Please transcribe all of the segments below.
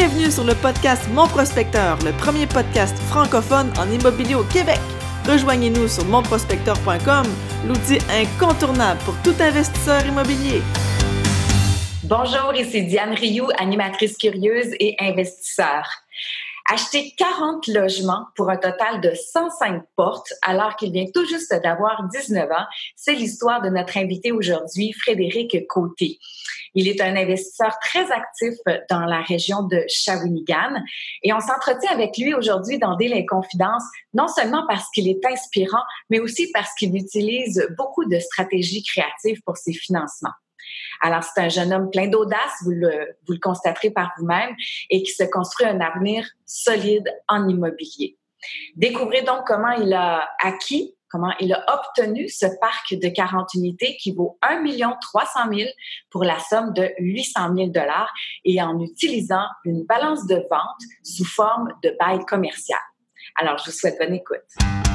Bienvenue sur le podcast Mon Prospecteur, le premier podcast francophone en immobilier au Québec. Rejoignez-nous sur monprospecteur.com, l'outil incontournable pour tout investisseur immobilier. Bonjour, ici Diane Rioux, animatrice curieuse et investisseur. Acheter 40 logements pour un total de 105 portes alors qu'il vient tout juste d'avoir 19 ans, c'est l'histoire de notre invité aujourd'hui, Frédéric Côté. Il est un investisseur très actif dans la région de Shawinigan et on s'entretient avec lui aujourd'hui dans Deal et Confidence, non seulement parce qu'il est inspirant, mais aussi parce qu'il utilise beaucoup de stratégies créatives pour ses financements. Alors, c'est un jeune homme plein d'audace, vous le, constaterez par vous-même, et qui se construit un avenir solide en immobilier. Découvrez donc comment il a acquis, comment il a obtenu ce parc de 40 unités qui vaut 1 300 000 pour la somme de 800 000 dollars et en utilisant une balance de vente sous forme de bail commercial. Alors, je vous souhaite bonne écoute.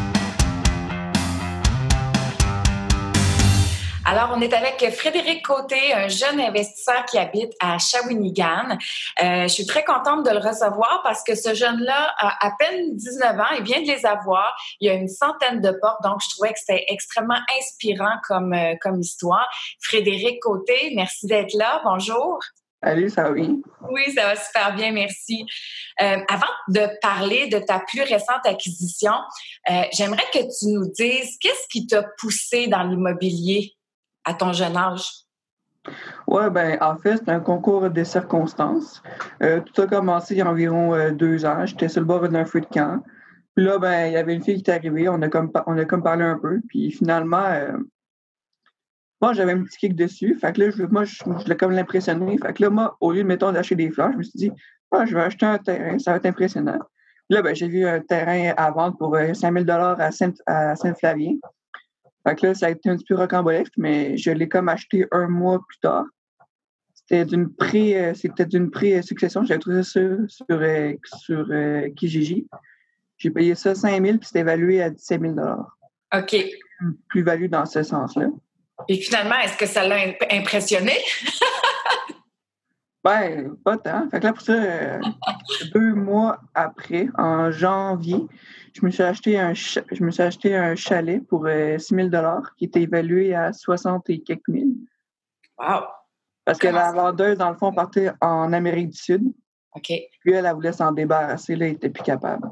Alors, on est avec Frédéric Côté, un jeune investisseur qui habite à Shawinigan. Euh, je suis très contente de le recevoir parce que ce jeune-là a à peine 19 ans, il vient de les avoir. Il y a une centaine de portes, donc je trouvais que c'était extrêmement inspirant comme, euh, comme histoire. Frédéric Côté, merci d'être là. Bonjour. Salut, ça va bien? Oui, ça va super bien, merci. Euh, avant de parler de ta plus récente acquisition, euh, j'aimerais que tu nous dises qu'est-ce qui t'a poussé dans l'immobilier? À ton jeune âge? Oui, ben en fait, c'est un concours de circonstances. Euh, tout a commencé il y a environ euh, deux ans. J'étais sur le bord d'un feu de camp. Puis là, ben, il y avait une fille qui est arrivée. On a comme, on a comme parlé un peu. Puis finalement, euh, moi, j'avais un petit kick dessus. Fait que là, je, moi, je, voulais comme l'impressionner. Fait que là, moi, au lieu, mettons, d'acheter des fleurs, je me suis dit, ah, je vais acheter un terrain. Ça va être impressionnant. Là, ben, j'ai vu un terrain à vendre pour 5000 à Saint-Flavien. Fait que là, ça a été un petit peu rocambolesque, mais je l'ai comme acheté un mois plus tard. C'était d'une pré, euh, c'était d'une pré-succession. J'avais trouvé ça sur, sur, euh, sur euh, Kijiji. J'ai payé ça 5 000 puis c'était évalué à 17 000 OK. Plus-value dans ce sens-là. Et finalement, est-ce que ça l'a impressionné? ben, pas tant. Fait que là, pour ça, deux mois après, en janvier, je me suis acheté un, je me suis acheté un chalet pour 6 euh, 000 qui était évalué à 60 et quelques mille. Wow! Parce que la vendeuse, dans le fond, partait en Amérique du Sud. OK. Puis elle, elle voulait s'en débarrasser. Là, elle n'était plus capable.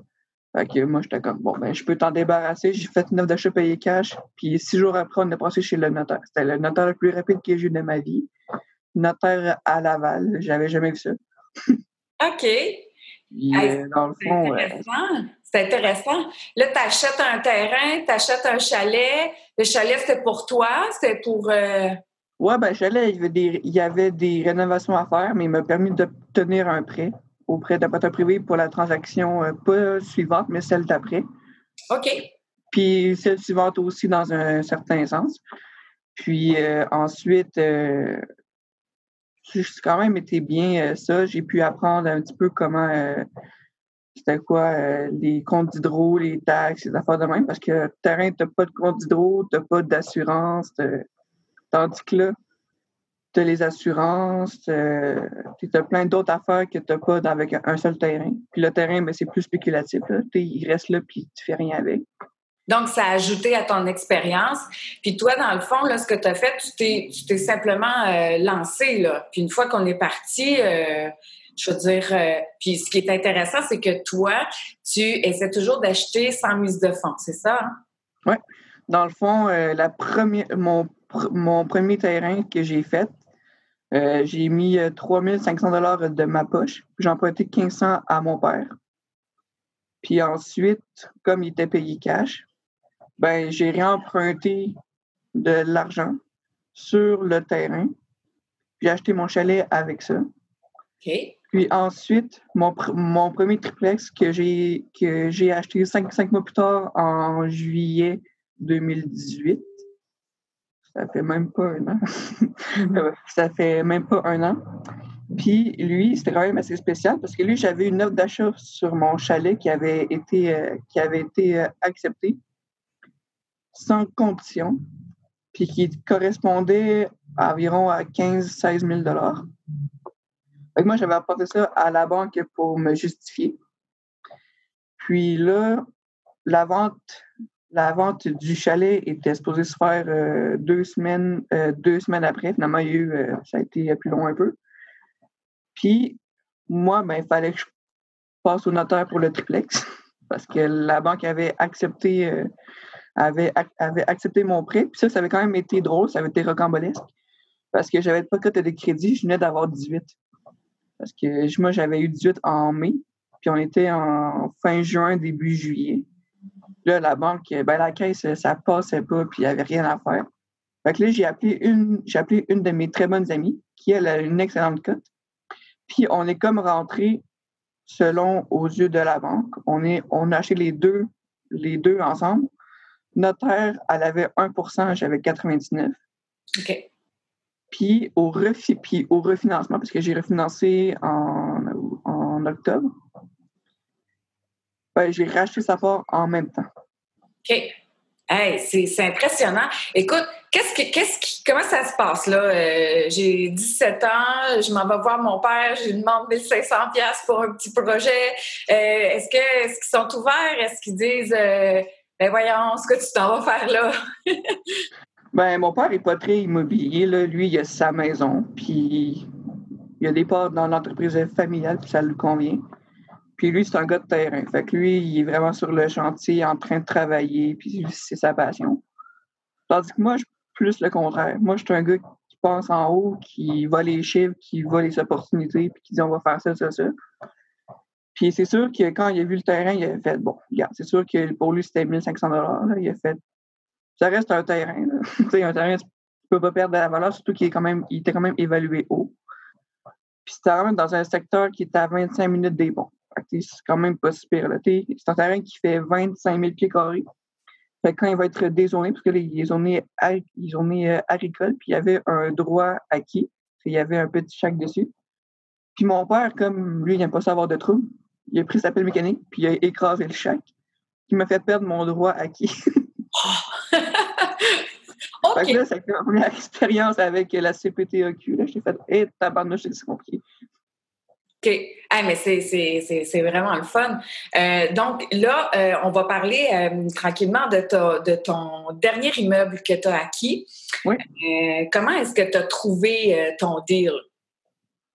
Fait que moi, j'étais comme, bon, ben, je peux t'en débarrasser. J'ai fait une offre d'achat payé cash. Puis six jours après, on est passé chez le notaire. C'était le notaire le plus rapide que j'ai eu de ma vie. Notaire à Laval. J'avais jamais vu ça. OK. Euh, dans le fond, c'est intéressant. Là, tu achètes un terrain, tu achètes un chalet. Le chalet, c'est pour toi? C'est pour. Euh... Oui, ben, chalet, il y, avait des, il y avait des rénovations à faire, mais il m'a permis d'obtenir un prêt auprès d'un prêteur privé pour la transaction, euh, pas suivante, mais celle d'après. OK. Puis celle suivante aussi dans un certain sens. Puis euh, ensuite, euh, j'ai quand même été bien ça. J'ai pu apprendre un petit peu comment c'était quoi, euh, les comptes d'hydro, les taxes, les affaires de même, parce que terrain, tu n'as pas de compte d'hydro, tu n'as pas d'assurance, tandis que là, tu as les assurances, tu as plein d'autres affaires que tu n'as pas avec un seul terrain. Puis le terrain, ben, c'est plus spéculatif. Là. Il reste là, puis tu fais rien avec. Donc, ça a ajouté à ton expérience. Puis toi, dans le fond, là, ce que tu as fait, tu t'es simplement euh, lancé. Là. Puis une fois qu'on est parti, euh, je veux dire, euh, puis ce qui est intéressant, c'est que toi, tu essaies toujours d'acheter sans mise de fonds, c'est ça? Hein? Oui. Dans le fond, euh, la première, mon, mon premier terrain que j'ai fait, euh, j'ai mis 3500 dollars de ma poche. J'ai emprunté 1500 à mon père. Puis ensuite, comme il était payé cash, ben j'ai réemprunté de l'argent sur le terrain. J'ai acheté mon chalet avec ça. OK. Puis ensuite, mon, mon premier triplex que j'ai que j'ai acheté cinq, cinq, mois plus tard en juillet 2018. Ça fait même pas un an. ça fait même pas un an. Puis lui, c'était quand même assez spécial parce que lui, j'avais une offre d'achat sur mon chalet qui avait été, euh, qui avait été euh, acceptée sans condition, puis qui correspondait à environ à 15-16 000 moi, j'avais apporté ça à la banque pour me justifier. Puis là, la vente, la vente du chalet était supposée se faire euh, deux, semaines, euh, deux semaines après. Finalement, il y a eu, euh, ça a été plus long un peu. Puis, moi, ben, il fallait que je passe au notaire pour le triplex parce que la banque avait accepté, avait, avait accepté mon prêt. Puis ça, ça avait quand même été drôle, ça avait été rocambolesque parce que j'avais pas coté de crédit, je venais d'avoir 18. Parce que moi, j'avais eu 18 en mai, puis on était en fin juin, début juillet. Là, la banque, ben, la caisse, ça passait pas, puis il n'y avait rien à faire. Fait que là, j'ai appelé une, j'ai appelé une de mes très bonnes amies, qui elle a une excellente cote. Puis on est comme rentré selon aux yeux de la banque. On, est, on a acheté les deux, les deux ensemble. Notaire, elle avait 1% j'avais 99. OK. Puis au, puis au refinancement, parce que j'ai refinancé en, en octobre, ben, j'ai racheté sa part en même temps. OK. Hey, c'est impressionnant. Écoute, qu'est-ce que, qu'est-ce qui, comment ça se passe là? Euh, j'ai 17 ans, je m'en vais voir mon père, je lui demande 1500 pièces pour un petit projet. Euh, est-ce, est-ce qu'ils sont ouverts? Est-ce qu'ils disent, euh, ben voyons, ce que tu t'en vas faire là? Ben, mon père n'est pas très immobilier. Là. Lui, il a sa maison, puis il a des parts dans l'entreprise familiale, puis ça lui convient. Puis lui, c'est un gars de terrain. Fait que lui, il est vraiment sur le chantier en train de travailler, puis c'est sa passion. Tandis que moi, je suis plus le contraire. Moi, je suis un gars qui pense en haut, qui voit les chiffres, qui voit les opportunités, puis qui dit on va faire ça, ça, ça. Puis c'est sûr que quand il a vu le terrain, il a fait bon, regarde, c'est sûr que pour lui, c'était 1500 dollars. Il a fait ça reste un terrain. tu sais, un terrain, tu peux pas perdre de la valeur, surtout qu'il est quand même, était quand même évalué haut. Puis c'était quand même dans un secteur qui était à 25 minutes des bons. C'est quand même pas super. C'est un terrain qui fait 25 000 pieds carrés. Fait quand il va être dézoné, parce que est zoné, euh, agricole, puis il y avait un droit acquis. Il y avait un petit chèque dessus. Puis mon père, comme lui, il n'aime pas savoir de trouble, il a pris sa pelle mécanique, puis il a écrasé le chèque, qui m'a fait perdre mon droit acquis. Que là, été ma première expérience avec la CPTAQ. Là, j'ai fait, hé, hey, tabarnouche, c'est compliqué. OK. Ah, mais c'est vraiment le fun. Euh, donc là, euh, on va parler euh, tranquillement de, de ton dernier immeuble que tu as acquis. Oui. comment est-ce que tu as trouvé ton deal?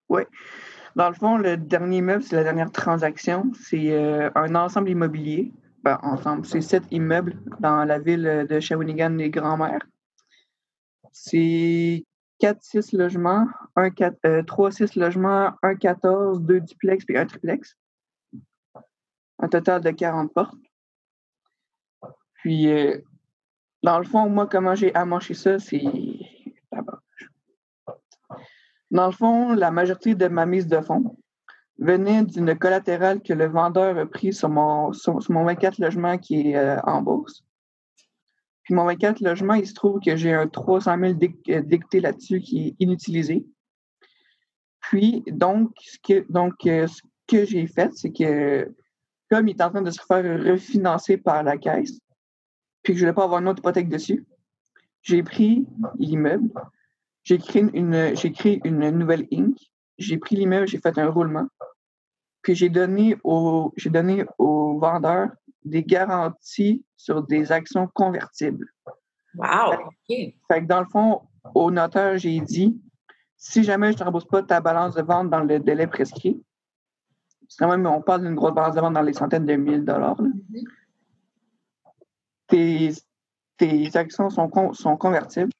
Oui. Dans le fond, le dernier immeuble, c'est la dernière transaction. C'est un ensemble immobilier. Ensemble, c'est sept immeubles dans la ville de Shawinigan les Grands-Mères. C'est 4-6 logements, 3-6 euh, logements, 1 14, 2 duplex puis un triplex. Un total de 40 portes. Puis, euh, dans le fond, moi, comment j'ai amanché ça, c'est. Dans le fond, la majorité de ma mise de fonds venait d'une collatérale que le vendeur a pris sur mon, sur, mon 24 logements qui est euh, en bourse. Puis mon 24 logement, il se trouve que j'ai un 300 000 euh, dicté là-dessus qui est inutilisé. Puis, donc, ce que, donc, euh, ce que j'ai fait, c'est que comme il est en train de se faire refinancer par la caisse, puis que je ne voulais pas avoir une autre hypothèque dessus, j'ai pris l'immeuble, j'ai créé une, une nouvelle Inc. J'ai pris l'immeuble, j'ai fait un roulement, puis j'ai donné au, j'ai donné au vendeur des garanties sur des actions convertibles. Wow! Fait, que dans le fond, au notaire, j'ai dit si jamais je ne rembourse pas ta balance de vente dans le délai prescrit, c'est quand même, on parle d'une grosse balance de vente dans les centaines de mille dollars. Mm-hmm. tes, actions sont, sont convertibles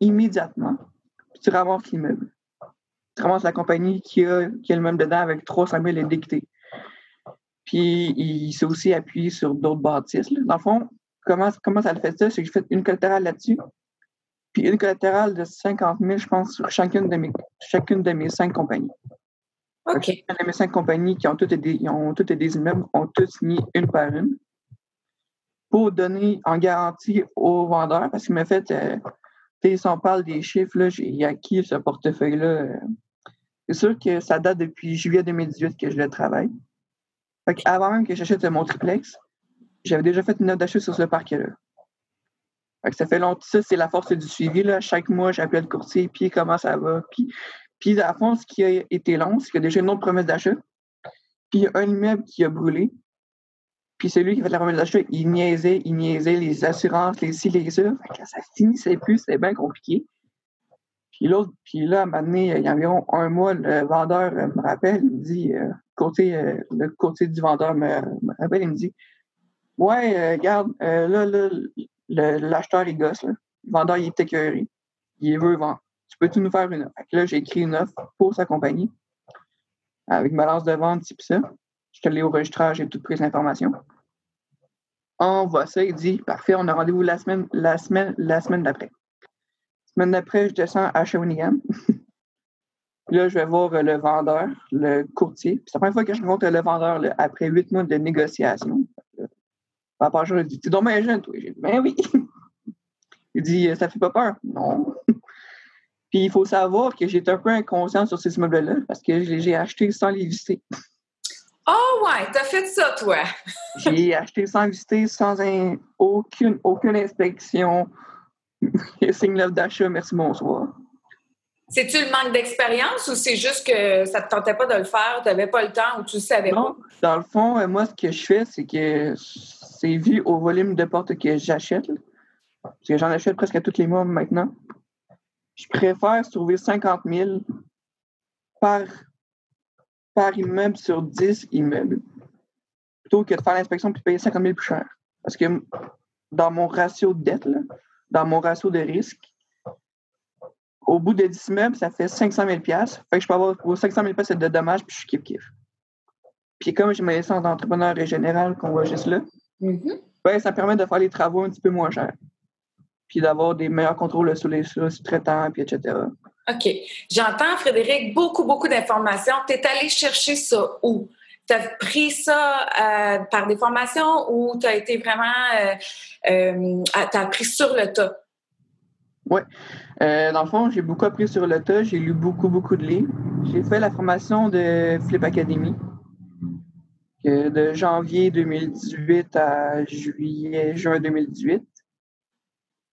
immédiatement. Puis tu ramasses l'immeuble. Tu ramasses la compagnie qui a, qui a le même dedans avec 300 000 édictés. Puis il s'est aussi appuyé sur d'autres bâtisses. Dans le fond, comment, comment ça le fait ça? C'est que j'ai fait une collatérale là-dessus, puis une collatérale de 50 000, je pense, sur chacune de mes, chacune de mes cinq compagnies. OK. Chacune de mes cinq compagnies qui ont toutes des, ont toutes des immeubles ont toutes mis une par une pour donner en garantie aux vendeurs, parce qu'il m'a fait, euh, si on parle des chiffres, là, j'ai acquis ce portefeuille-là. Euh, c'est sûr que ça date depuis juillet 2018 que je le travaille. Avant même que j'achète mon triplex, j'avais déjà fait une note d'achat sur ce parc-là. ça fait longtemps, ça, c'est la force du suivi. Là. Chaque mois, j'appelle le courtier, puis comment ça va. Puis Puis, à fond, ce qui a été long, c'est qu'il y a déjà une autre promesse d'achat. Puis, il y a un immeuble qui a brûlé. Puis, celui qui fait la promesse d'achat, il niaisait, il niaisait les assurances, les ci, les ça. Ça finissait plus, c'était bien compliqué. Puis l'autre, puis là, à un moment donné, il y a environ un mois, le vendeur me rappelle, il me dit, euh, côté, euh, le côté du vendeur me, rappelle, il me dit, ouais, euh, regarde, là, là, l'acheteur, il gosse, là. Le vendeur, il est écœuré. Il veut vendre. Tu peux-tu nous faire une offre? Fait que là, j'ai écrit une offre pour sa compagnie avec balance de vente, type ça. Je te l'ai au registrage, j'ai toutes pris l'information. On voit ça, il dit, parfait, on a rendez-vous la semaine, la semaine, la semaine d'après semaine d'après, je descends à Shawinigan. Puis là, je vais voir le vendeur, le courtier. c'est la première fois que je rencontre le vendeur après huit mois de négociation. Papa, je lui dis Tu es donc jeune, toi. J'ai dit Ben oui. Il dit Ça fait pas peur. Non. Puis il faut savoir que j'étais un peu inconscient sur ces immeubles-là parce que je les ai achetés sans les visiter. Oh ouais, t'as fait ça, toi. j'ai acheté sans visiter, sans aucune, aucune inspection, Signe d'achat, merci, bonsoir. C'est-tu le manque d'expérience ou c'est juste que ça ne te tentait pas de le faire, tu n'avais pas le temps ou tu ne savais non, Dans le fond, euh, moi, ce que je fais, c'est que c'est vu au volume de portes que j'achète. Parce que j'en achète presque tous les mois maintenant. Je préfère trouver 50 000 par, par immeuble sur 10 immeubles plutôt que de faire l'inspection et payer 50 000 plus cher. Parce que dans mon ratio de dette, là, dans mon ratio de risque. Au bout de 10 meubles, ça fait 500 000 Fait que je peux avoir pour 500 000 de dommages, puis je suis kiff-kiff. Puis comme j'ai ma licence d'entrepreneur général qu'on voit juste là, ben, ça permet de faire les travaux un petit peu moins chers. Puis d'avoir des meilleurs contrôles sur les sous-traitants, puis etc. OK. J'entends, Frédéric, beaucoup, beaucoup d'informations. Tu es allé chercher ça où? Tu as pris ça euh, par des formations ou tu as été vraiment. Euh, euh, tu as appris sur le tas? Oui. dans le fond, j'ai beaucoup appris sur le tas. J'ai lu beaucoup, beaucoup de livres. J'ai fait la formation de Flip Academy de janvier 2018 à juillet, juin 2018.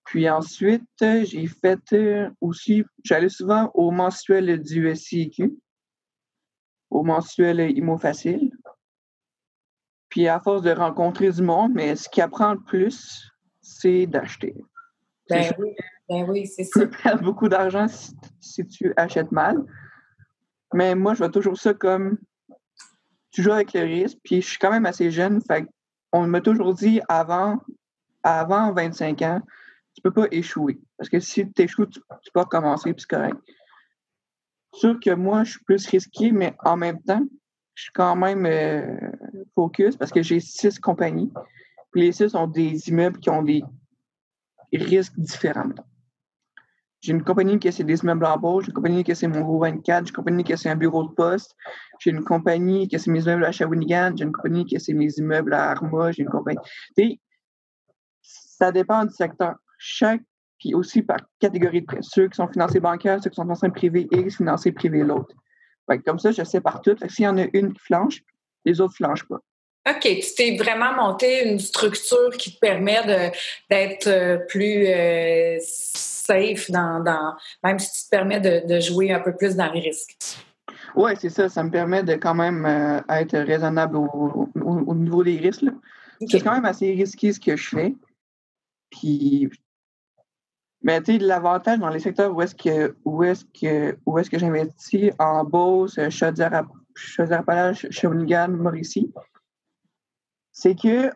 Puis ensuite, j'ai fait aussi, j'allais souvent au mensuel du SIQ au mensuel IMO Facile. Puis à force de rencontrer du monde, mais ce qui apprend le plus, c'est d'acheter. Ben oui, ben oui c'est ça. Tu perds beaucoup d'argent si, tu achètes mal. Mais moi, je vois toujours ça comme tu joues avec le risque, puis je suis quand même assez jeune. Fait on m'a toujours dit avant, avant 25 ans, tu peux pas échouer. Parce que si tu échoues, tu, tu peux recommencer, puis c'est correct sûr que moi, je suis plus risqué, mais en même temps, je suis quand même euh, focus parce que j'ai six compagnies. Puis les six ont des immeubles qui ont des risques différents. J'ai une compagnie qui c'est des immeubles en bas, j'ai une compagnie qui c'est mon gros 24, j'ai une compagnie qui c'est un bureau de poste, j'ai une compagnie qui c'est mes immeubles à Shawinigan, j'ai une compagnie qui c'est mes immeubles à Arma, j'ai une compagnie. ça dépend du secteur. Chaque puis aussi par catégorie de prêts. Ceux qui sont financés bancaires, ceux qui sont financés privé X, financés privé l'autre. Comme ça, je sais par tout. S'il y en a une qui flanche, les autres ne flanchent pas. OK. Tu t'es vraiment monté une structure qui te permet d'être euh, plus euh, safe dans, même si tu te permets de, jouer un peu plus dans les risques. Oui, c'est ça. Ça me permet de quand même euh, être raisonnable au, niveau des risques. C'est quand même assez risqué ce que je fais. Puis mais tu sais, l'avantage dans les secteurs où est-ce que où est-ce que où est-ce que j'investis en Beauce, Chaudière-Appalaches, Shawinigan, Mauricie, c'est que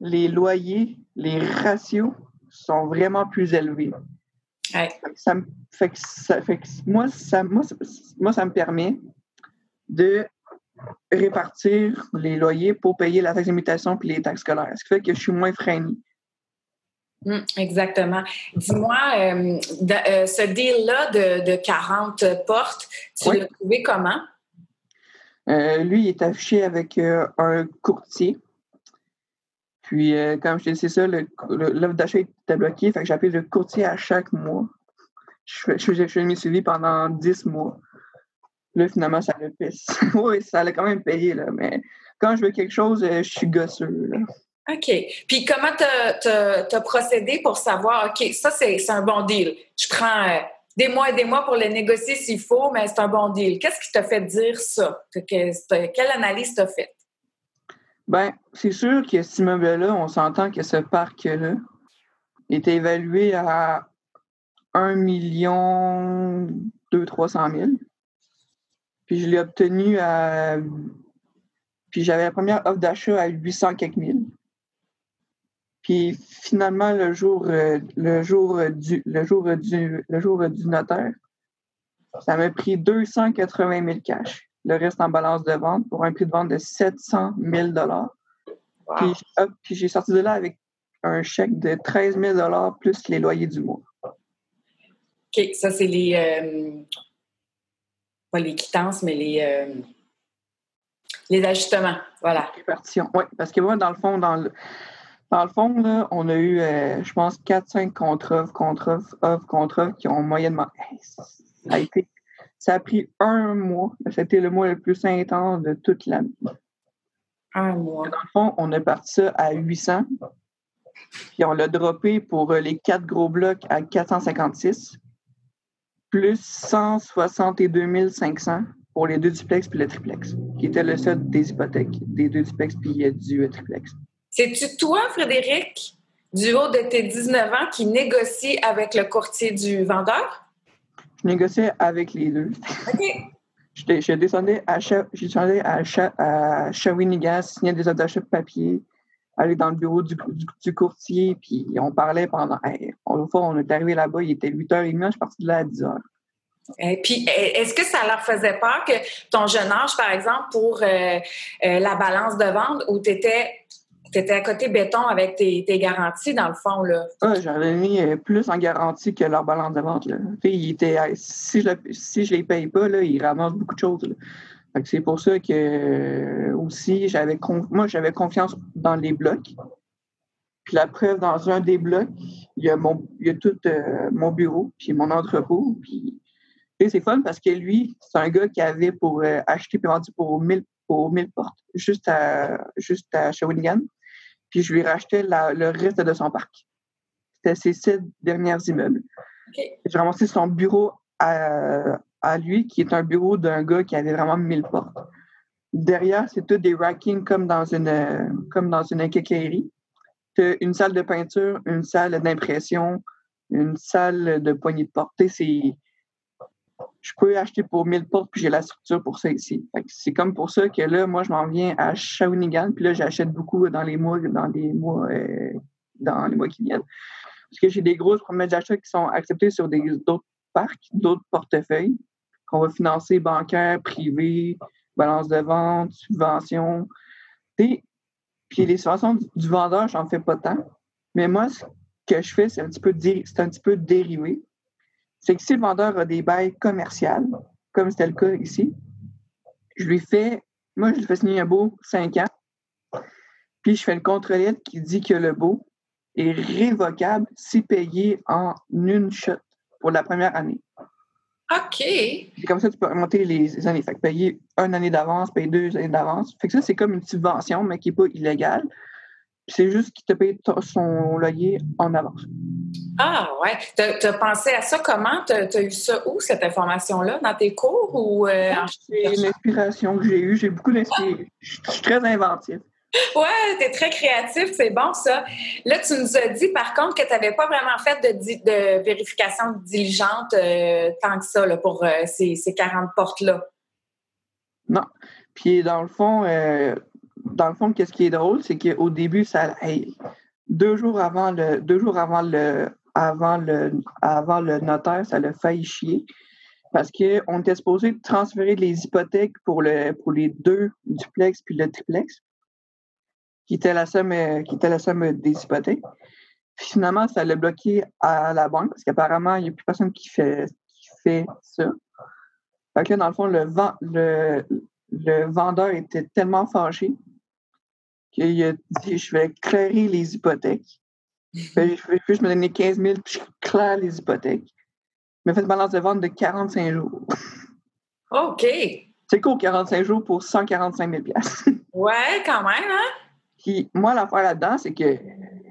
les loyers, les ratios sont vraiment plus élevés. Ça me, fait que ça, fait que moi, ça, moi, moi, ça me permet de répartir les loyers pour payer la taxe d'imitation et les taxes scolaires. Ce qui fait que je suis moins freiné. Hum, exactement. Dis-moi, euh, euh, ce deal-là de, 40 portes, tu l'as trouvé comment? Euh, lui, il est affiché avec un courtier. Puis, comme je te dis, c'est ça, l'offre d'achat était bloquée. Fait que j'appelle le courtier à chaque mois. Je, je, je, mes suivis pendant 10 mois. Là, finalement, ça le pisse. oui, ça allait quand même payer, là, mais quand je veux quelque chose, je suis gosseux. OK. Puis comment tu as, procédé pour savoir, OK, ça, c'est un bon deal. Je prends des mois et des mois pour le négocier s'il faut, mais c'est un bon deal. Qu'est-ce qui t'a fait dire ça? quelle analyse t'as faite? Bien, c'est sûr que cet immeuble-là, on s'entend que ce parc-là était évalué à 1 million 200 000. Puis je l'ai obtenu à. Puis j'avais la première offre d'achat à 800 quelques mille. Puis finalement, le jour, euh, le jour, du, le, jour du, le jour du notaire, ça m'a pris 280 000 cash. Le reste en balance de vente pour un prix de vente de 700 000 Puis, j'ai sorti de là avec un chèque de 13 000 plus les loyers du mois. OK, ça, c'est les. Euh, pas les quittances, mais les. Euh, les ajustements, voilà. Oui, parce que moi, dans le fond, dans le, dans le fond, là, on a eu, euh, je pense, 4-5 contre-offres, contre-offres, offres, contre-offres qui ont moyennement. Ça a, été, ça a pris un mois. C'était le mois le plus intense de toute l'année. Un mois. Dans le fond, on a parti ça à 800. Puis on l'a droppé pour euh, les quatre gros blocs à 456, plus 162 500 pour les deux duplex puis le triplex, qui était le seul des hypothèques, des deux duplex puis euh, du triplex. C'est-tu toi, Frédéric, du haut de tes 19 ans, qui négocie avec le courtier du vendeur? Je négociais avec les deux. OK. Je descendais à, à, à Shawinigan, signer des ordres de papier, aller dans le bureau du, courtier, puis on parlait pendant. Hey, on, on est arrivé là-bas, il était 8h30, je suis partie de là à 10h. Et puis, est-ce que ça leur faisait peur que ton jeune âge, par exemple, pour euh, euh, la balance de vente, où tu étais tu étais à côté béton avec tes, garanties, dans le fond. Là. Ah, j'avais mis euh, plus en garantie que leur balance de vente. Là. si je ne les paye pas, là, ils ramassent beaucoup de choses. C'est pour ça que euh, aussi, j'avais moi, j'avais confiance dans les blocs. Puis la preuve, dans un des blocs, il y a, mon, il y a tout euh, mon bureau, puis mon entrepôt. Puis c'est fun parce que lui, c'est un gars qui avait pour acheter et vendu pour 1000, pour 1000 portes, juste à, juste à Shawinigan puis je lui rachetais le reste de son parc. C'était ses sept derniers immeubles. J'ai ramassé son bureau à, lui, qui est un bureau d'un gars qui avait vraiment mille portes. Derrière, c'est tout des rackings comme dans une comme dans une quincaillerie. une salle de peinture, une salle d'impression, une salle de poignée de porte. C'est je peux acheter pour 1000 portes, puis j'ai la structure pour ça ici. C'est comme pour ça que là, moi, je m'en viens à Shawinigan, puis là, j'achète beaucoup dans les mois, dans les mois, euh, dans les mois qui viennent. Parce que j'ai des grosses promesses d'achat qui sont acceptées sur d'autres parcs, d'autres portefeuilles, qu'on va financer bancaire, privé, balance de vente, subvention. puis les subventions du vendeur, j'en fais pas tant. Mais moi, ce que je fais, c'est un petit peu, c'est un petit peu dérivé c'est que si le vendeur a des bails commerciales, comme c'était le cas ici, je lui fais, moi, je lui fais signer un beau 5 ans, puis je fais une contre qui dit que le beau est révocable si payé en une shot pour la première année. OK. Et comme ça, tu peux remonter les années. Fait que payer une année d'avance, payer deux années d'avance. Fait que ça, c'est comme une subvention, mais qui n'est pas illégale. C'est juste qu'il te paye son loyer en avance. Ah, ouais. Tu as, pensé à ça comment? Tu as, eu ça où, cette information-là? Dans tes cours ou euh, C'est une inspiration que j'ai eue. J'ai beaucoup d'inspiration. Je suis très inventif. Ouais, tu es très créatif, c'est bon ça. Là, tu nous as dit par contre que tu n'avais pas vraiment fait de, vérification diligente euh, tant que ça pour euh, ces, 40 portes-là. Non. Puis dans le fond, dans le fond, qu'est-ce qui est drôle, c'est qu'au début, ça, deux jours avant le, deux jours avant le, avant le, avant le notaire, ça l'a failli chier parce qu'on était supposé transférer les hypothèques pour, le, pour les deux duplex puis le triplex, qui était la somme, qui était la somme des hypothèques. finalement, ça l'a bloqué à la banque parce qu'apparemment, il n'y a plus personne qui fait, qui fait ça. Fait que dans le fond, le, le, le vendeur était tellement fâché qu'il a dit Je vais clairer les hypothèques. je vais juste me donner 15 000 puis je claire les hypothèques. Il m'a fait une balance de vente de 45 jours. OK. C'est court, 45 jours pour 145 000 Ouais, quand même, hein? Puis moi, l'affaire là-dedans, c'est que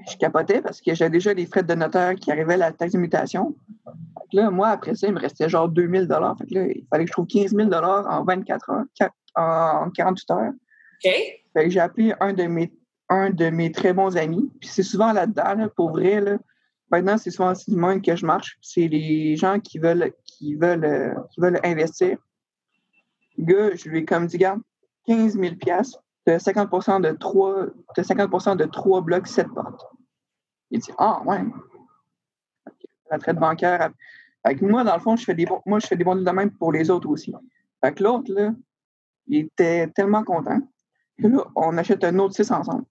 je capotais parce que j'avais déjà des frais de notaire qui arrivaient à la taxe de mutation. là, moi, après ça, il me restait genre 2000 dollars. Fait que là, il fallait que je trouve 15 000 dollars en 24 heures, en 48 heures. J'ai appelé un de mes un de mes très bons amis. Puis c'est souvent là-dedans, là, pour vrai, là. Maintenant, c'est souvent aussi même que je marche. C'est les gens qui veulent qui veulent euh, qui veulent investir. Gars, je lui ai comme dit, garde, 15 000 de 50 de 3 de 50% de 3 blocs, 7 portes. Il dit Ah ouais. La traite bancaire. Fait moi, dans le fond, je fais des bons, moi, je fais des bons de même pour les autres aussi. Fait que l'autre, là, il était tellement content là, on achète un autre 6 ensemble.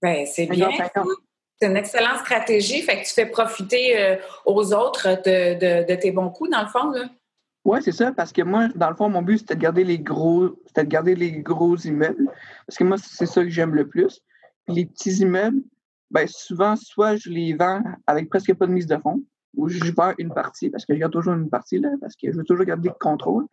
Ben, c'est bien. C'est une excellente stratégie. Fait que tu fais profiter euh, aux autres de, de, tes bons coups, dans le fond, là. Oui, c'est ça, parce que moi, dans le fond, mon but, c'était de garder les gros, c'était de garder les gros immeubles. Parce que moi, c'est ça que j'aime le plus. les petits immeubles, ben souvent, soit je les vends avec presque pas de mise de fonds, ou je vends une partie, parce que je garde toujours une partie, là, parce que je veux toujours garder le contrôle.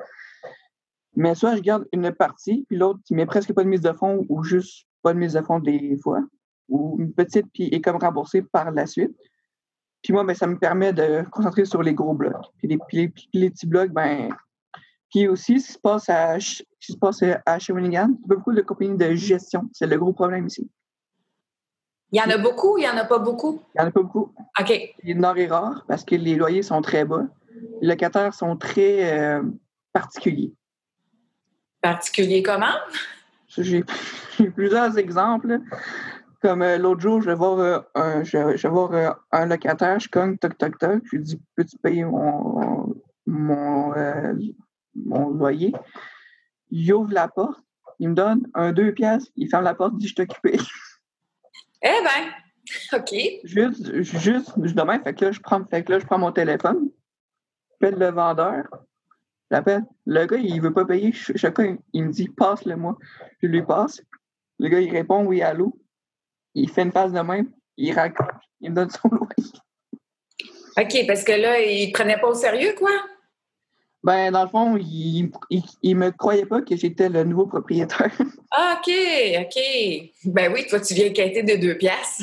Mais soit je garde une partie, puis l'autre qui met presque pas de mise de fonds, ou juste pas de mise de fonds des fois, ou une petite, puis est comme remboursée par la suite. Puis moi, ben, ça me permet de concentrer sur les gros blocs. Puis les, les, petits blocs, ben. Puis aussi, ce qui se passe à, ce qui se passe à Shawinigan, il y a beaucoup de compagnies de gestion. C'est le gros problème ici. Il y en a beaucoup ou il n'y en a pas beaucoup? Il n'y en a pas beaucoup. OK. Le nord est rare parce que les loyers sont très bas. Les locataires sont très euh, particuliers. Particuliers comment? J'ai plusieurs exemples. Comme euh, l'autre jour, je vais voir, euh, un, je, vais voir euh, un locataire, je cogne, toc, toc, toc. Je lui dis Peux-tu payer mon, mon, mon, loyer? Il ouvre la porte, il me donne un deux pièces, il ferme la porte, il dit Je t'occupe. Eh ben, OK. Juste, juste, demain, fait que là, je prends, fait que là, je prends mon téléphone, j'appelle le vendeur, j'appelle. Le gars, il veut pas payer. Chacun, il me dit Passe-le moi. Je lui passe. Le gars, il répond Oui, allô il fait une phase de même, il raconte, il me donne son loyer. OK, parce que là, il ne prenait pas au sérieux, quoi? Ben, dans le fond, il ne me croyait pas que j'étais le nouveau propriétaire. Ah, OK, OK. Ben oui, toi, tu viens quitter de deux pièces.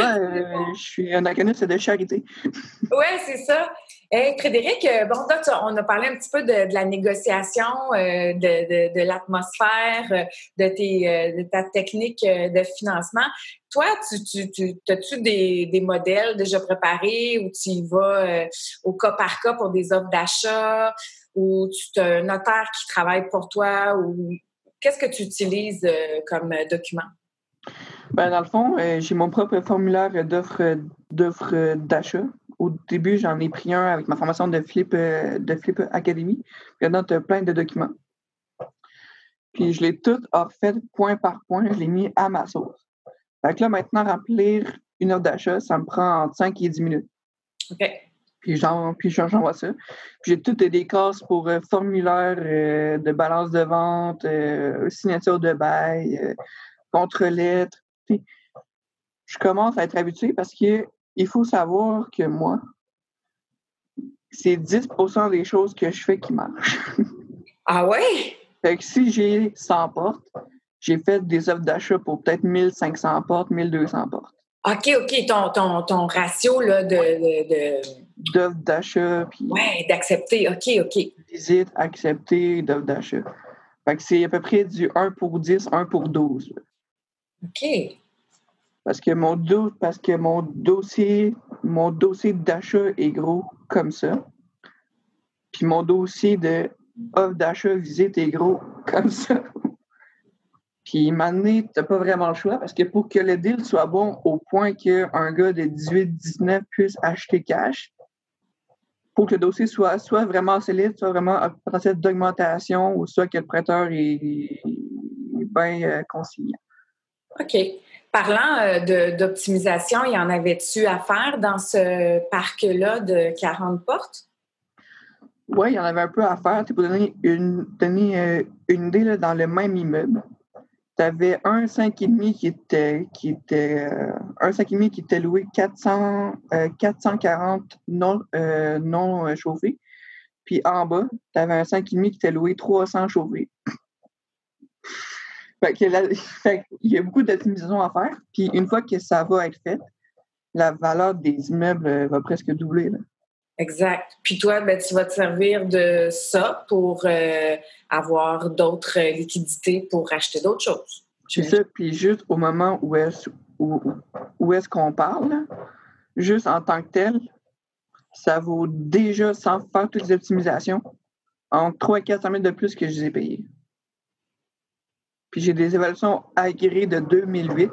Ah, ouais, je suis un organisme de charité. Oui, c'est ça. Frédéric, euh, bon, on a parlé un petit peu de, la négociation, euh, de, l'atmosphère, euh, de, ta technique de financement. Toi, tu, tu, as-tu des, modèles déjà préparés ou tu y vas au cas par cas pour des offres d'achat ou tu as un notaire qui travaille pour toi ou qu'est-ce que tu utilises comme document? Ben, dans le fond, j'ai mon propre formulaire d'offres d'achat au début, j'en ai pris un avec ma formation de Flip, euh, de Flip Academy. Là-dedans, tu as plein de documents. Puis je l'ai tout refait point par point, je l'ai mis à ma sauce. Fait que là, maintenant, remplir une offre d'achat, ça me prend entre 5 et 10 minutes. OK. Puis j'envoie ça. Puis j'ai toutes des cases pour euh, formulaire euh, de balance de vente, signature de bail, contre-lettre. Je commence à être habitué parce que il faut savoir que moi, c'est 10% des choses que je fais qui marchent. Ah ouais? Fait que si j'ai 100 portes, j'ai fait des offres d'achat pour peut-être 1500 portes, 1200 portes. OK, OK. Ton, ton, ratio là, de. D'offres d'achat. Oui, d'accepter. OK, OK. Visite, accepter, d'offres d'achat. Fait que c'est à peu près du 1 pour 10, 1 pour 12. OK. Parce que mon parce que mon dossier, mon dossier d'achat est gros comme ça. Puis mon dossier de d'achat visite est gros comme ça. Puis maintenant, tu n'as pas vraiment le choix parce que pour que le deal soit bon au point qu'un gars de 18-19 puisse acheter cash, pour que le dossier soit soit vraiment solide, soit vraiment un potentiel d'augmentation ou soit que le prêteur est, bien euh, conciliant. OK. Parlant euh, d'optimisation, il y en avait-tu à faire dans ce parc-là de 40 portes? Oui, il y en avait un peu à faire. Pour donner une, donner, euh, une idée, dans le même immeuble, tu avais un 5,5 qui était, qui était, euh, un 5,5 qui était loué 400, 440 non, non chauffés. Puis en bas, tu avais un 5,5 qui était loué 300 chauffés. Fait il y a beaucoup d'optimisation à faire. Puis une fois que ça va être fait, la valeur des immeubles va presque doubler. Exact. Puis toi, ben, tu vas te servir de ça pour euh, avoir d'autres liquidités pour acheter d'autres choses. C'est ça. Puis juste au moment où est-ce où, où est qu'on parle, juste en tant que tel, ça vaut déjà, sans faire toutes les optimisations, entre 3 et 400 000 de plus que je les ai payés. Puis j'ai des évaluations agréées de 2008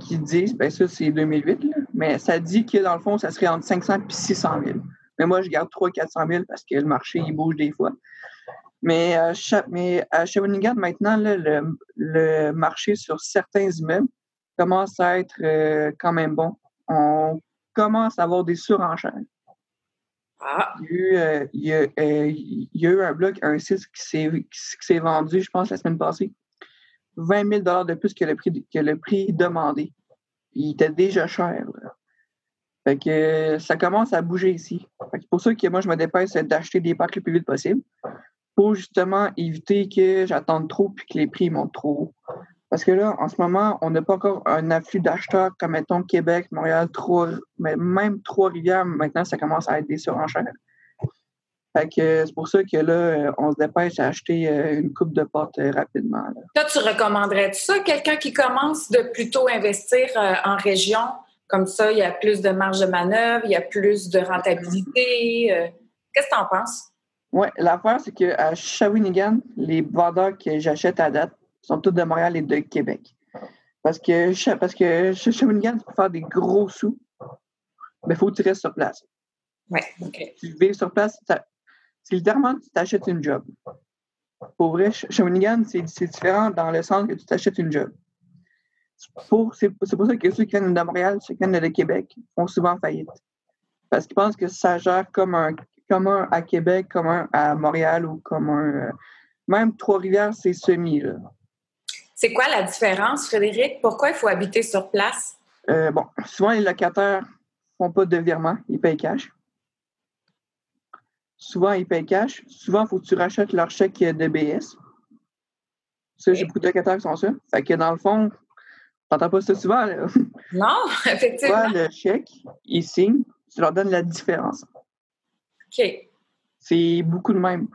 qui disent, ben ça c'est 2008, mais ça dit que dans le fond, ça serait entre 500 et 600 000. Mais moi, je garde 300 400 000 parce que le marché, il bouge des fois. Mais, à Shawinigan, maintenant, le, marché sur certains immeubles commence à être euh, quand même bon. On commence à avoir des surenchères. Ah. Il, y a eu, euh, euh, il, y a, eu un bloc, un site qui s'est vendu, je pense, la semaine passée. 20 000 de plus que le prix, que le prix demandé. Il était déjà cher. Fait que ça commence à bouger ici. C'est pour ça que moi, je me dépêche d'acheter des parcs le plus vite possible pour justement éviter que j'attende trop puis que les prix montent trop Parce que là, en ce moment, on n'a pas encore un afflux d'acheteurs comme, mettons, Québec, Montréal, mais même Trois-Rivières, maintenant, ça commence à être des surenchères. Fait que c'est pour ça que là, on se dépêche à acheter euh, une coupe de porte euh, rapidement. Toi, tu recommanderais ça, quelqu'un qui commence de plutôt investir euh, en région? Comme ça, il y a plus de marge de manœuvre, il y a plus de rentabilité. Qu'est-ce que tu en penses? Oui, l'affaire, c'est qu'à Shawinigan, les vendeurs que j'achète à date sont tous de Montréal et de Québec. Parce que, parce que chez Shawinigan, pour faire des gros sous, il ben, faut que tu restes sur place. Oui, OK. Tu vis sur place, c'est littéralement tu t'achètes une job. Pour vrai, Shawinigan, c'est différent dans le sens que tu t'achètes une job. C'est pour ça que ceux qui viennent de Montréal, ceux qui viennent de Québec, font souvent faillite. Parce qu'ils pensent que ça gère comme un, comme un à Québec, comme un à Montréal ou comme un. Euh, même Trois-Rivières, c'est semi. C'est quoi la différence, Frédéric? Pourquoi il faut habiter sur place? Euh, bon, souvent les locataires ne font pas de virement, ils payent cash. Souvent, ils payent cash. Souvent, il faut que tu rachètes leur chèque de BS. Ça, j'ai beaucoup de locataires qui sont ça. Fait que dans le fond, t'entends pas ça souvent, là. Non, effectivement. le chèque, ils signent, tu leur donnes la différence. OK. C'est beaucoup de même.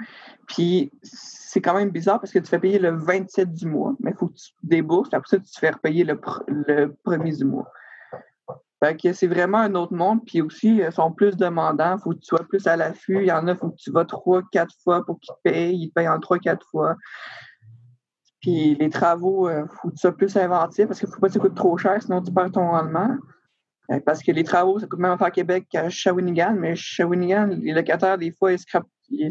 Puis, c'est quand même bizarre parce que tu fais payer le 27 du mois, mais il faut que tu débourses, après ça, tu te fais repayer le, le premier du mois. Fait que c'est vraiment un autre monde. Puis aussi, ils sont plus demandants. Il faut que tu sois plus à l'affût. Il y en a, il faut que tu vas trois, quatre fois pour qu'ils te payent. Ils te payent en trois, quatre fois. Puis les travaux, il euh, faut que tu sois plus inventif parce qu'il ne faut pas que ça coûte trop cher, sinon tu perds ton rendement. Euh, parce que les travaux, ça coûte même faire Québec qu'à Shawinigan, mais Shawinigan, les locataires, des fois, ils scrapent, ils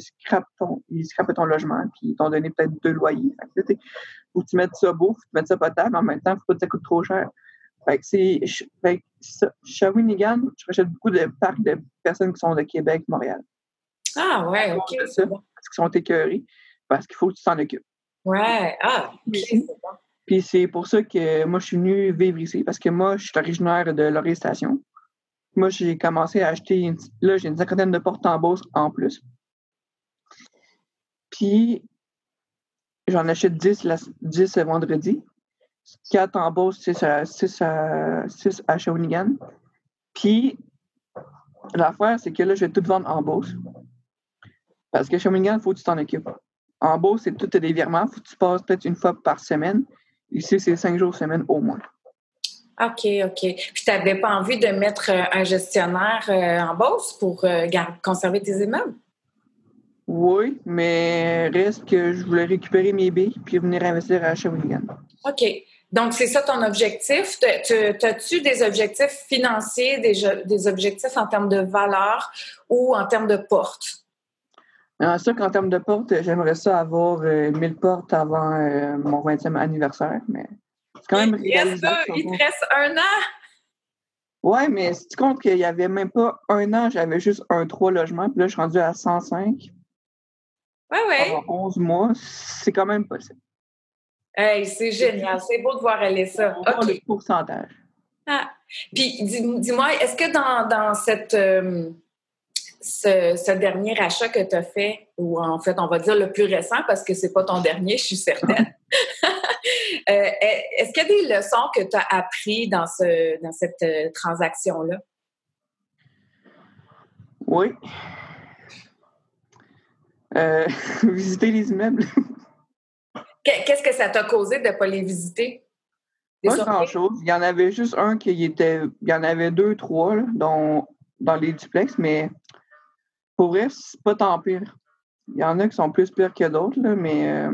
ton, ils ton logement, puis ils t'ont donné peut-être deux loyers. Fait que, faut que tu mettes ça beau, faut que tu mettes ça potable, mais en même temps, il faut pas que ça coûte trop cher. Fait que c'est. Shawinigan, je rachète beaucoup de parcs de personnes qui sont de Québec, Montréal. Ah ouais, OK. parce qu'ils sont écœurés, parce qu'il faut que tu t'en occupes. Ouais, ah, Puis c'est pour ça que moi, je suis venu vivre ici, parce que moi, je suis originaire de Laurier Station. Moi, j'ai commencé à acheter, là, j'ai une cinquantaine de portes en bourse en plus. Puis, j'en achète 10, la, 10 vendredi. 4 en Beauce, 6 à, 6 à, 6 à Shawinigan. Puis, l'affaire, c'est que là, je vais tout vendre en Beauce. Parce que Shawinigan, il faut que tu t'en occupes. En Beauce, c'est tout des virements. Il faut que tu passes peut-être une fois par semaine. Ici, c'est 5 jours semaine au moins. OK, OK. Puis, tu n'avais pas envie de mettre euh, un gestionnaire euh, en Beauce pour euh, conserver tes immeubles? Oui, mais reste que je voulais récupérer mes billes puis venir investir à Shawinigan. OK. Donc, c'est ça ton objectif. As-tu des objectifs financiers, des, objectifs en termes de valeur ou en termes de portes? C'est sûr qu'en termes de portes, j'aimerais ça avoir 1000 euh, portes avant euh, mon 20e anniversaire, mais c'est quand même il, il te reste un an? Oui, mais si tu comptes qu'il n'y avait même pas un an, j'avais juste un trois logements, puis là, je suis rendu à 105. Oui, oui. 11 mois, c'est quand même possible. Hey, c'est génial. C'est beau de voir aller ça. OK. le pourcentage. Ah. Puis, dis-moi, est-ce que dans, dans cette, euh, ce, dernier achat que tu as fait, ou en fait, on va dire le plus récent, parce que c'est pas ton dernier, je suis certaine, est-ce qu'il y a des leçons que tu as apprises dans, ce, dans cette transaction-là? Oui. visiter les immeubles. Qu'est-ce que ça t'a causé de ne pas les visiter? Pas grand-chose. Il y en avait juste un qui était. Il y en avait deux, trois, dans les duplex, mais pour vrai, c'est pas tant pire. Il y en a qui sont plus pires que d'autres, mais euh,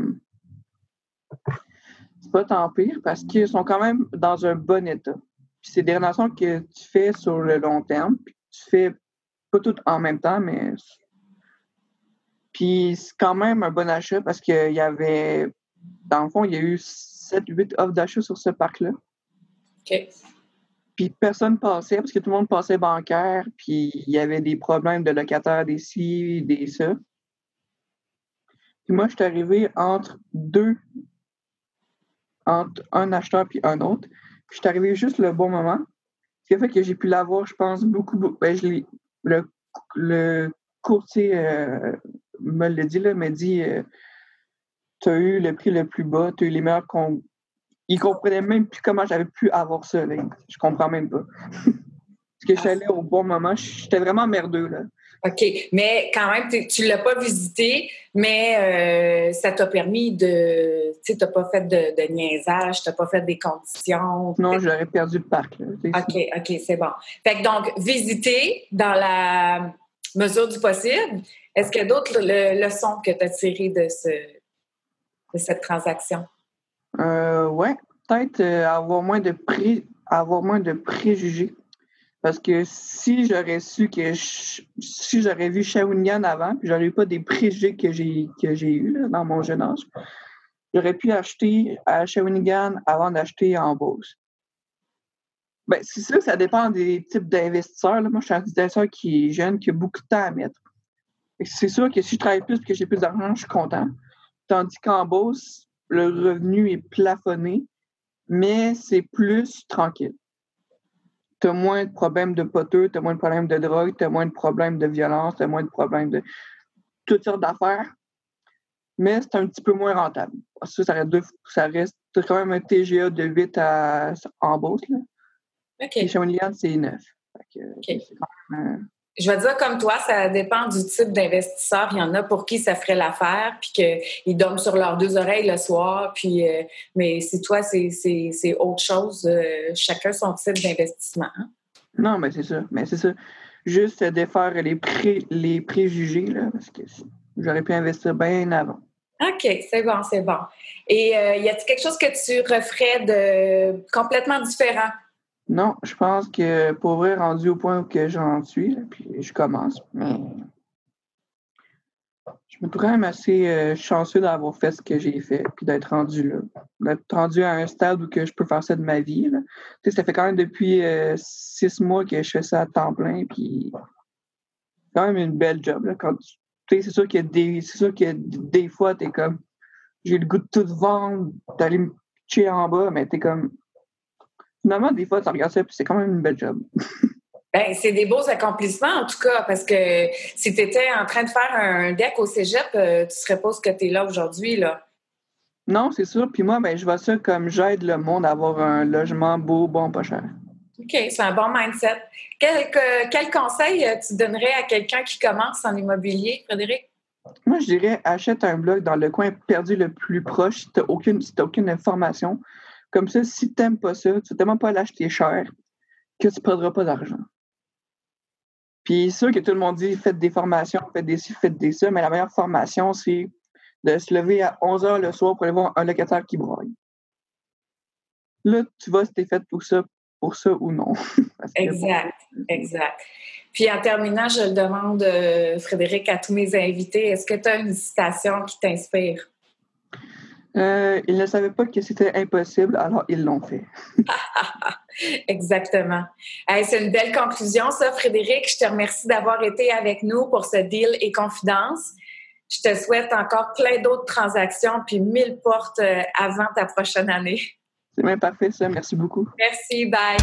c'est pas tant pire parce qu'ils sont quand même dans un bon état. c'est des relations que tu fais sur le long terme. Puis tu fais pas tout en même temps, mais. Puis c'est quand même un bon achat parce qu'il y avait. Dans le fond, il y a eu 7-8 offres d'achat sur ce parc-là. OK. Puis personne passait parce que tout le monde passait bancaire, puis il y avait des problèmes de locataires, des ci, des ça. Puis moi, je suis arrivé entre deux, entre un acheteur puis un autre. Puis je suis arrivé juste le bon moment. Ce qui a fait que j'ai pu l'avoir, je pense, beaucoup. beaucoup ben, je le, le courtier euh, me l'a dit, là, m'a dit euh, tu as eu le prix le plus bas, tu as eu les meilleurs con... Il comprenait même plus comment j'avais pu avoir ça. Là. Je comprends même pas. Parce que je suis allé au bon moment. J'étais vraiment merdeux. Là. OK. Mais quand même, tu ne l'as pas visité, mais euh, ça t'a permis de. Tu sais, tu n'as pas fait de, de niaisage, tu n'as pas fait des conditions. Non, j'aurais perdu le parc. Là, OK, OK, c'est bon. Fait que donc, visiter dans la mesure du possible. Est-ce qu'il y a d'autres leçons que tu as tirées de ce, de cette transaction? Euh, oui, peut-être euh, avoir moins de pré avoir moins de préjugés. Parce que si j'aurais su que si j'aurais vu Shawinigan avant, puis j'aurais eu pas des préjugés que j'ai que j'ai eu dans mon jeune âge, j'aurais pu acheter à Shawinigan avant d'acheter en Beauce. Ben, c'est ça, ça dépend des types d'investisseurs. Moi, je suis un investisseur qui est jeune, qui a beaucoup de temps à mettre. C'est sûr que si je travaille plus et que j'ai plus d'argent, je suis content. Tandis qu'en Beauce, le revenu est plafonné, mais c'est plus tranquille. Tu as moins de problèmes de poteux, tu as moins de problèmes de drogue, tu as moins de problèmes de violence, tu as moins de problèmes de toutes sortes d'affaires, mais c'est un petit peu moins rentable. Ça, ça reste, ça reste quand même un TGA de 8 à, en Beauce. Là. OK. Et c'est 9. Je vais dire comme toi, ça dépend du type d'investisseur. Il y en a pour qui ça ferait l'affaire, puis qu'ils dorment sur leurs deux oreilles le soir. Puis, euh, mais si toi, c'est autre chose. Euh, chacun son type d'investissement. Hein. Non, mais c'est ça. Mais c'est ça. Juste défaire les, pré, les préjugés, là, parce que j'aurais pu investir bien avant. OK, c'est bon, c'est bon. Et euh, y a-t-il quelque chose que tu referais de complètement différent? Non, je pense que pour vrai, rendu au point où j'en suis, puis je commence, mais je me trouve quand même assez euh, chanceux d'avoir fait ce que j'ai fait, puis d'être rendu là. D'être rendu à un stade où que je peux faire ça de ma vie. Là. ça fait quand même depuis euh, six mois que je fais ça à temps plein, puis c'est quand même une belle job. Là, quand c'est sûr a des. C'est sûr que des fois, t'es comme j'ai le goût de tout vendre, d'aller me tuer en bas, mais t'es comme finalement, des fois, tu regardes ça, puis c'est quand même une belle job. Ben, c'est des beaux accomplissements, en tout cas, parce que si tu étais en train de faire un deck au cégep, euh, tu serais pas ce que tu es là aujourd'hui, là. Non, c'est sûr. Puis moi, ben, je vois ça comme j'aide le monde à avoir un logement beau, bon, pas cher. OK, c'est un bon mindset. Quel, quel conseil euh, tu donnerais à quelqu'un qui commence en immobilier, Frédéric? Moi, je dirais achète un bloc dans le coin perdu le plus proche si tu n'as aucune, si aucune information. Comme ça, si tu n'aimes pas ça, tu ne tellement pas l'acheter cher que tu ne perdras pas d'argent. Puis c'est sûr que tout le monde dit faites des formations, faites des ci, faites des ça, mais la meilleure formation, c'est de se lever à 11 h le soir pour aller voir un locataire qui broye. Là, tu vois si tu es fait pour ça, pour ça ou non. exact, exact. Puis en terminant, je demande, euh, Frédéric, à tous mes invités, est-ce que tu as une citation qui t'inspire? Euh, ils ne savaient pas que c'était impossible, alors ils l'ont fait. Exactement. c'est une belle conclusion, ça, Frédéric. Je te remercie d'avoir été avec nous pour ce deal et confidence. Je te souhaite encore plein d'autres transactions puis mille portes euh, avant ta prochaine année. C'est bien parfait, ça. Merci beaucoup. Merci. Bye.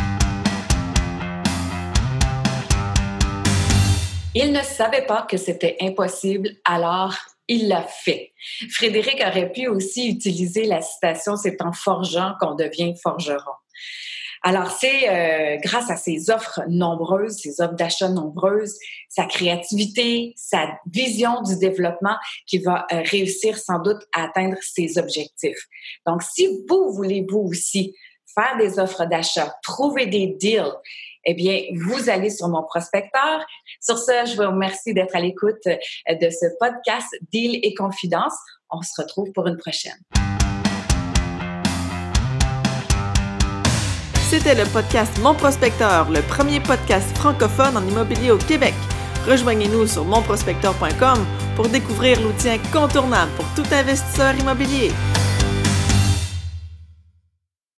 Ils ne savaient pas que c'était impossible, alors il l'a fait. Frédéric aurait pu aussi utiliser la citation C'est en forgeant qu'on devient forgeron. Alors, c'est euh, grâce à ses offres nombreuses, ses offres d'achat nombreuses, sa créativité, sa vision du développement qui va euh, réussir sans doute à atteindre ses objectifs. Donc, si vous voulez vous aussi faire des offres d'achat, trouver des deals, eh bien, vous allez sur mon prospecteur. Sur ce, je vous remercie d'être à l'écoute euh, de ce podcast Deal et Confidence. On se retrouve pour une prochaine. C'était le podcast Mon Prospecteur, le premier podcast francophone en immobilier au Québec. Rejoignez-nous sur monprospecteur.com pour découvrir l'outil incontournable pour tout investisseur immobilier.